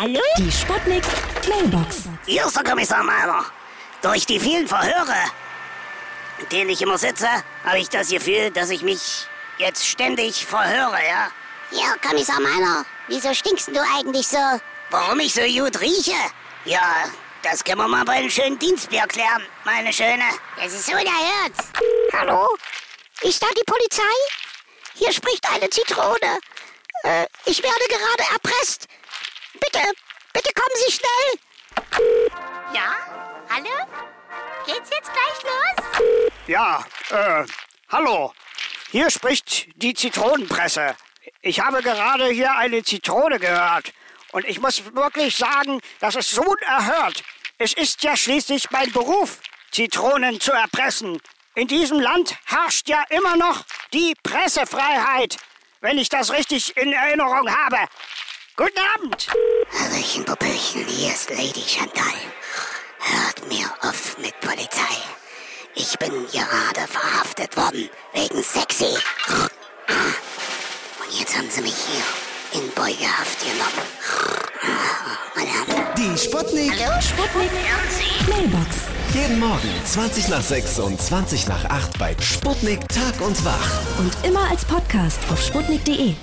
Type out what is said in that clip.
Hallo? Die Sputnik Mailbox. Hier ist der Kommissar Meiner. Durch die vielen Verhöre, in denen ich immer sitze, habe ich das Gefühl, dass ich mich jetzt ständig verhöre, ja? Ja, Kommissar Meiner, wieso stinkst du eigentlich so? Warum ich so gut rieche? Ja, das können wir mal bei einem schönen Dienstbier klären, meine Schöne. Das ist unerhört. Hallo? Ist da die Polizei? Hier spricht eine Zitrone. Äh, ich werde gerade erpresst. Bitte, bitte kommen Sie schnell. Ja? Hallo? Geht's jetzt gleich los? Ja, äh, hallo. Hier spricht die Zitronenpresse. Ich habe gerade hier eine Zitrone gehört. Und ich muss wirklich sagen, das ist so unerhört. Es ist ja schließlich mein Beruf, Zitronen zu erpressen. In diesem Land herrscht ja immer noch die Pressefreiheit, wenn ich das richtig in Erinnerung habe. Guten Abend. Hallöchen, Popöchen, hier ist Lady Chantal. Hört mir auf mit Polizei. Ich bin gerade verhaftet worden, wegen sexy. Und jetzt haben sie mich hier in Beugehaft genommen. Meine Herren, Die Sputnik. Hallo, Sputnik. Mailbox. Jeden Morgen 20 nach 6 und 20 nach 8 bei Sputnik Tag und Wach. Und immer als Podcast auf sputnik.de.